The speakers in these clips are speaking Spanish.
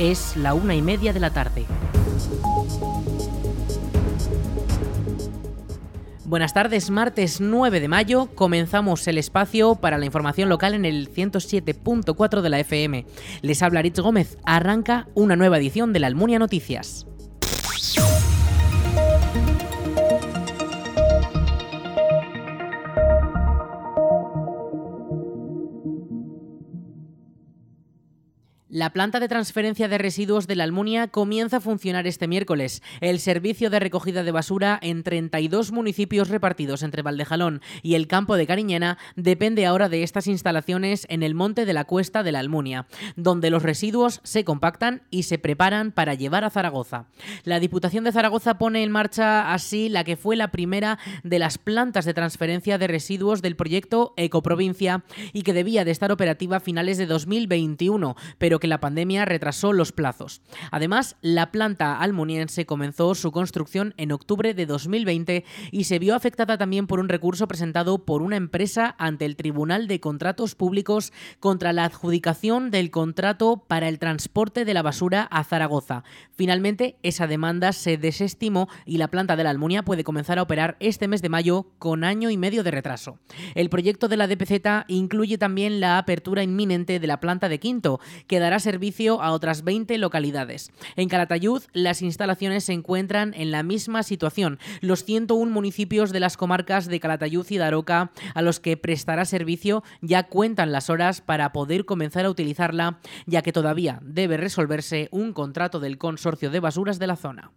Es la una y media de la tarde. Buenas tardes, martes 9 de mayo comenzamos el espacio para la información local en el 107.4 de la FM. Les habla Rich Gómez, arranca una nueva edición de la Almunia Noticias. La planta de transferencia de residuos de la Almunia comienza a funcionar este miércoles. El servicio de recogida de basura en 32 municipios repartidos entre Valdejalón y el campo de Cariñena depende ahora de estas instalaciones en el monte de la Cuesta de la Almunia, donde los residuos se compactan y se preparan para llevar a Zaragoza. La Diputación de Zaragoza pone en marcha así la que fue la primera de las plantas de transferencia de residuos del proyecto Ecoprovincia y que debía de estar operativa a finales de 2021, pero que la pandemia retrasó los plazos. Además, la planta almuniense comenzó su construcción en octubre de 2020 y se vio afectada también por un recurso presentado por una empresa ante el Tribunal de Contratos Públicos contra la adjudicación del contrato para el transporte de la basura a Zaragoza. Finalmente, esa demanda se desestimó y la planta de la Almunia puede comenzar a operar este mes de mayo con año y medio de retraso. El proyecto de la DPZ incluye también la apertura inminente de la planta de Quinto, que dará servicio a otras 20 localidades. En Calatayud, las instalaciones se encuentran en la misma situación. Los 101 municipios de las comarcas de Calatayud y Daroca a los que prestará servicio ya cuentan las horas para poder comenzar a utilizarla, ya que todavía debe resolverse un contrato del consorcio de basuras de la zona.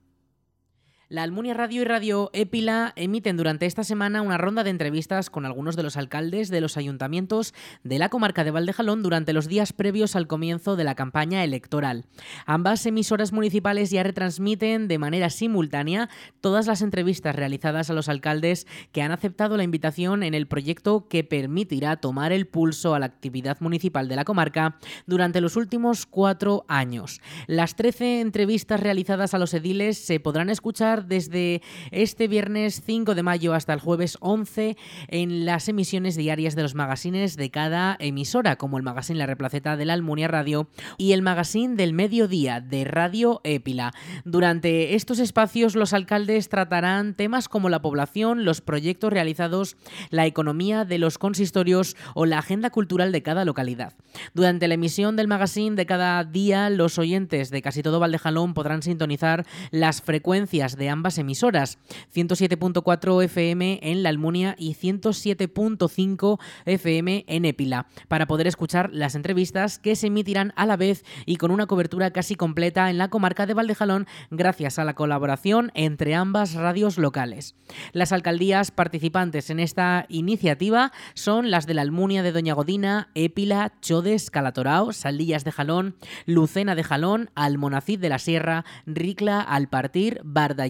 La Almunia Radio y Radio Épila emiten durante esta semana una ronda de entrevistas con algunos de los alcaldes de los ayuntamientos de la comarca de Valdejalón durante los días previos al comienzo de la campaña electoral. Ambas emisoras municipales ya retransmiten de manera simultánea todas las entrevistas realizadas a los alcaldes que han aceptado la invitación en el proyecto que permitirá tomar el pulso a la actividad municipal de la comarca durante los últimos cuatro años. Las 13 entrevistas realizadas a los ediles se podrán escuchar desde este viernes 5 de mayo hasta el jueves 11 en las emisiones diarias de los magazines de cada emisora, como el magazine La Replaceta de la Almunia Radio y el magazine del mediodía de Radio Épila. Durante estos espacios los alcaldes tratarán temas como la población, los proyectos realizados, la economía de los consistorios o la agenda cultural de cada localidad. Durante la emisión del magazine de cada día, los oyentes de casi todo Valdejalón podrán sintonizar las frecuencias de ambas emisoras, 107.4 FM en La Almunia y 107.5 FM en Épila, para poder escuchar las entrevistas que se emitirán a la vez y con una cobertura casi completa en la comarca de Valdejalón gracias a la colaboración entre ambas radios locales. Las alcaldías participantes en esta iniciativa son las de la Almunia de Doña Godina, Épila, Chodes, Calatorao, Saldillas de Jalón, Lucena de Jalón, Almonacid de la Sierra, Ricla, Alpartir,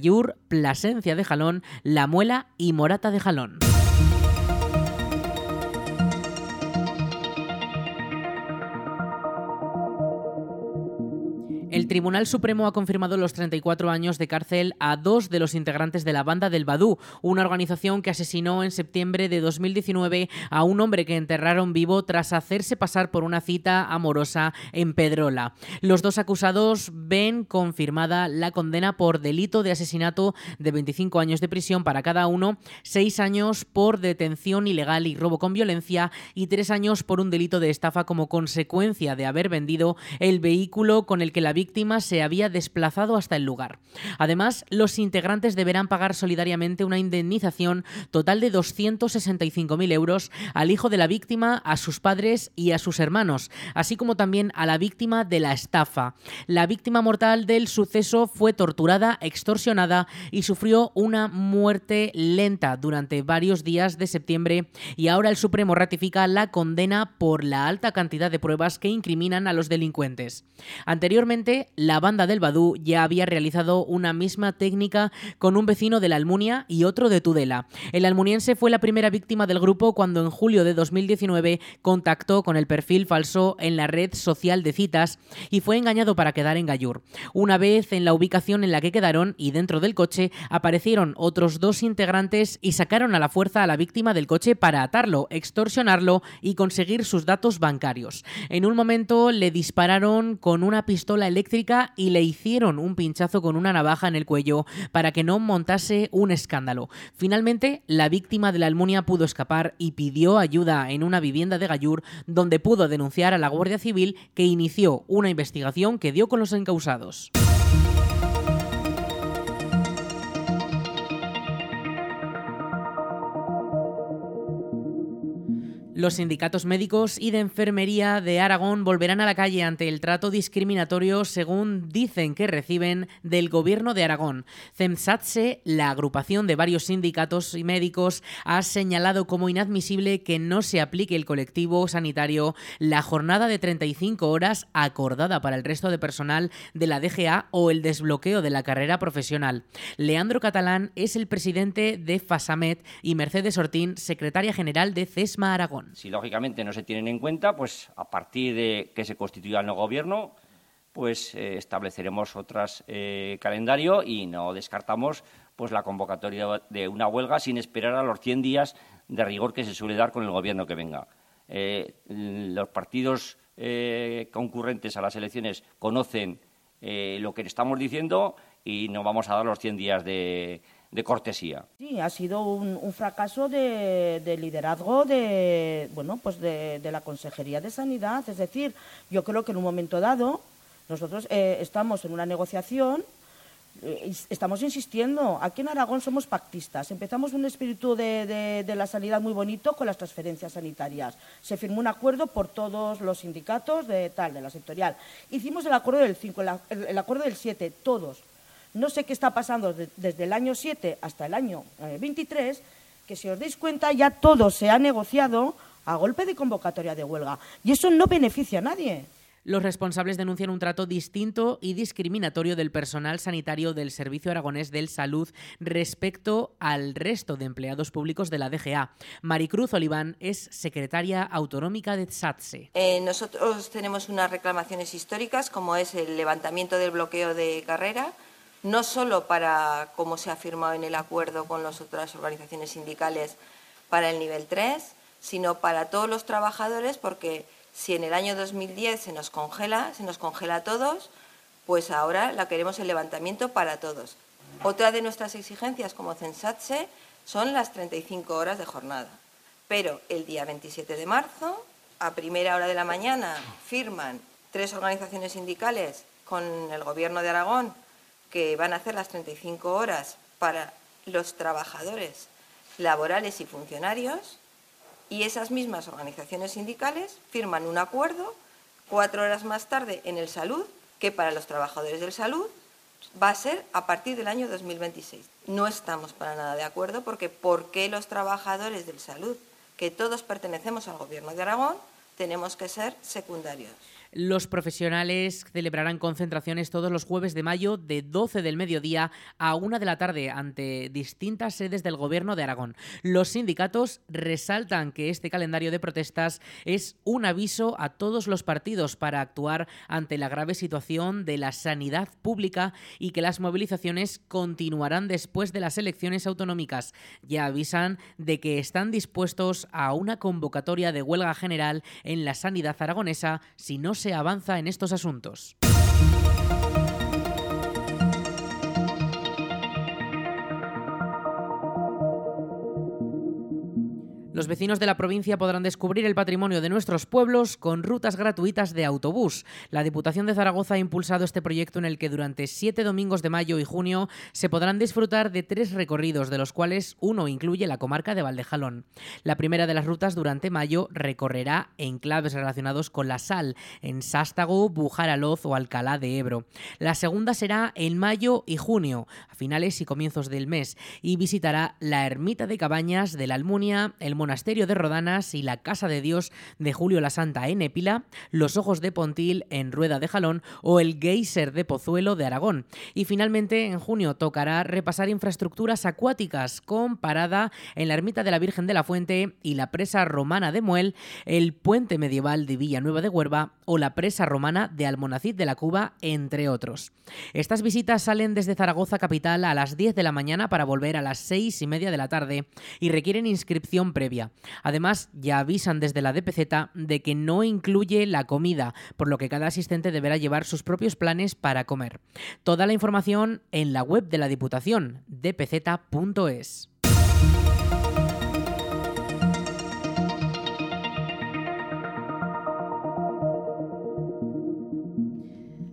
Bardayú, Plasencia de Jalón, La Muela y Morata de Jalón. El Tribunal Supremo ha confirmado los 34 años de cárcel a dos de los integrantes de la banda del Badú, una organización que asesinó en septiembre de 2019 a un hombre que enterraron vivo tras hacerse pasar por una cita amorosa en Pedrola. Los dos acusados ven confirmada la condena por delito de asesinato de 25 años de prisión para cada uno, 6 años por detención ilegal y robo con violencia y 3 años por un delito de estafa como consecuencia de haber vendido el vehículo con el que la víctima se había desplazado hasta el lugar. Además, los integrantes deberán pagar solidariamente una indemnización total de 265.000 euros al hijo de la víctima, a sus padres y a sus hermanos, así como también a la víctima de la estafa. La víctima mortal del suceso fue torturada, extorsionada y sufrió una muerte lenta durante varios días de septiembre y ahora el Supremo ratifica la condena por la alta cantidad de pruebas que incriminan a los delincuentes. Anteriormente, la banda del Badú ya había realizado una misma técnica con un vecino de la Almunia y otro de Tudela. El almuniense fue la primera víctima del grupo cuando en julio de 2019 contactó con el perfil falso en la red social de citas y fue engañado para quedar en Gallur. Una vez en la ubicación en la que quedaron y dentro del coche aparecieron otros dos integrantes y sacaron a la fuerza a la víctima del coche para atarlo, extorsionarlo y conseguir sus datos bancarios. En un momento le dispararon con una pistola eléctrica y le hicieron un pinchazo con una navaja en el cuello para que no montase un escándalo. Finalmente, la víctima de la Almunia pudo escapar y pidió ayuda en una vivienda de Gallur, donde pudo denunciar a la Guardia Civil que inició una investigación que dio con los encausados. Los sindicatos médicos y de enfermería de Aragón volverán a la calle ante el trato discriminatorio según dicen que reciben del gobierno de Aragón. CEMSATSE, la agrupación de varios sindicatos y médicos, ha señalado como inadmisible que no se aplique el colectivo sanitario la jornada de 35 horas acordada para el resto de personal de la DGA o el desbloqueo de la carrera profesional. Leandro Catalán es el presidente de FASAMET y Mercedes Ortín, secretaria general de CESMA Aragón. Si lógicamente no se tienen en cuenta, pues a partir de que se constituya el nuevo gobierno, pues eh, estableceremos otros eh, calendario y no descartamos pues la convocatoria de una huelga sin esperar a los 100 días de rigor que se suele dar con el gobierno que venga. Eh, los partidos concurrentes a las elecciones conocen lo que estamos diciendo y no vamos a dar los 100 días de, de cortesía. Sí, ha sido un, fracaso de, liderazgo de, bueno, pues de, la Consejería de Sanidad. Es decir, yo creo que en un momento dado nosotros eh, estamos en una negociación eh, estamos insistiendo, aquí en Aragón somos pactistas. Empezamos un espíritu de, la sanidad muy bonito con las transferencias sanitarias. Se firmó un acuerdo por todos los sindicatos de tal, de la sectorial. Hicimos el acuerdo del 5, el, el, acuerdo del 7, todos. No sé qué está pasando desde el año 7 hasta el año 23, eh, que si os dais cuenta ya todo se ha negociado a golpe de convocatoria de huelga. Y eso no beneficia a nadie. Los responsables denuncian un trato distinto y discriminatorio del personal sanitario del Servicio Aragonés del Salud respecto al resto de empleados públicos de la DGA. Maricruz Oliván es secretaria autonómica de SATSE. Eh, nosotros tenemos unas reclamaciones históricas, como es el levantamiento del bloqueo de carrera, no solo para, como se ha firmado en el acuerdo con las otras organizaciones sindicales, para el nivel 3, sino para todos los trabajadores, porque si en el año 2010 se nos congela, se nos congela a todos, pues ahora la queremos el levantamiento para todos. Otra de nuestras exigencias como Censatse son las 35 horas de jornada. Pero el día 27 de marzo, a primera hora de la mañana, firman tres organizaciones sindicales con el Gobierno de Aragón que van a hacer las 35 horas para los trabajadores laborales y funcionarios y esas mismas organizaciones sindicales firman un acuerdo cuatro horas más tarde en el salud que para los trabajadores del salud va a ser a partir del año 2026. No estamos para nada de acuerdo porque ¿por qué los trabajadores del salud, que todos pertenecemos al Gobierno de Aragón, tenemos que ser secundarios? Los profesionales celebrarán concentraciones todos los jueves de mayo de 12 del mediodía a 1 de la tarde ante distintas sedes del Gobierno de Aragón. Los sindicatos resaltan que este calendario de protestas es un aviso a todos los partidos para actuar ante la grave situación de la sanidad pública y que las movilizaciones continuarán después de las elecciones autonómicas. Ya avisan de que están dispuestos a una convocatoria de huelga general en la sanidad aragonesa si no se se avanza en estos asuntos. Los vecinos de la provincia podrán descubrir el patrimonio de nuestros pueblos con rutas gratuitas de autobús. La Diputación de Zaragoza ha impulsado este proyecto en el que durante siete domingos de mayo y junio se podrán disfrutar de tres recorridos, de los cuales uno incluye la comarca de Valdejalón. La primera de las rutas durante mayo recorrerá enclaves relacionados con la sal, en Sástago, Bujaraloz o Alcalá de Ebro. La segunda será en mayo y junio, a finales y comienzos del mes, y visitará la ermita de Cabañas de la Almunia, el Monasterio de Rodanas y la Casa de Dios de Julio la Santa en Épila, los Ojos de Pontil en Rueda de Jalón o el Geyser de Pozuelo de Aragón. Y finalmente en junio tocará repasar infraestructuras acuáticas con parada en la Ermita de la Virgen de la Fuente y la presa romana de Muel, el puente medieval de Villanueva de Huerva o la presa romana de Almonacid de la Cuba, entre otros. Estas visitas salen desde Zaragoza capital a las 10 de la mañana para volver a las 6 y media de la tarde y requieren inscripción previa. Además, ya avisan desde la DPZ de que no incluye la comida, por lo que cada asistente deberá llevar sus propios planes para comer. Toda la información en la web de la Diputación, dpz.es.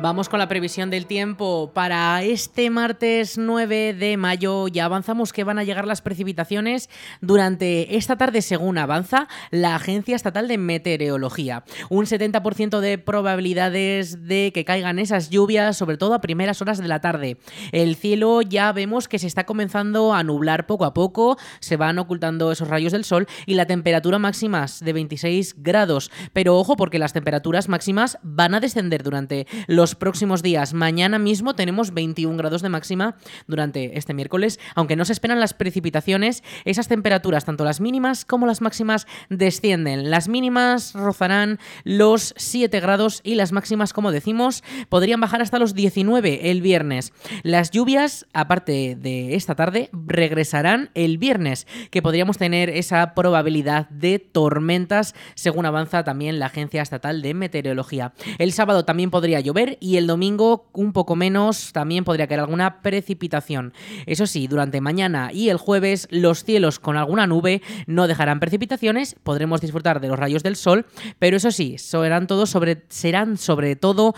Vamos con la previsión del tiempo para este martes 9 de mayo. Ya avanzamos que van a llegar las precipitaciones durante esta tarde según avanza la Agencia Estatal de Meteorología. Un 70% de probabilidades de que caigan esas lluvias, sobre todo a primeras horas de la tarde. El cielo ya vemos que se está comenzando a nublar poco a poco, se van ocultando esos rayos del sol y la temperatura máxima es de 26 grados. Pero ojo porque las temperaturas máximas van a descender durante próximos días. Mañana mismo tenemos 21 grados de máxima durante este miércoles, aunque no se esperan las precipitaciones, esas temperaturas, tanto las mínimas como las máximas, descienden. Las mínimas rozarán los 7 grados y las máximas, como decimos, podrían bajar hasta los 19 el viernes. Las lluvias, aparte de esta tarde, regresarán el viernes, que podríamos tener esa probabilidad de tormentas, según avanza también la Agencia Estatal de Meteorología. El sábado también podría llover y el domingo un poco menos, también podría caer alguna precipitación. Eso sí, durante mañana y el jueves los cielos con alguna nube no dejarán precipitaciones, podremos disfrutar de los rayos del sol, pero eso sí, serán, todos sobre, serán sobre todo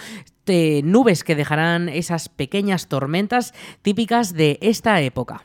eh, nubes que dejarán esas pequeñas tormentas típicas de esta época.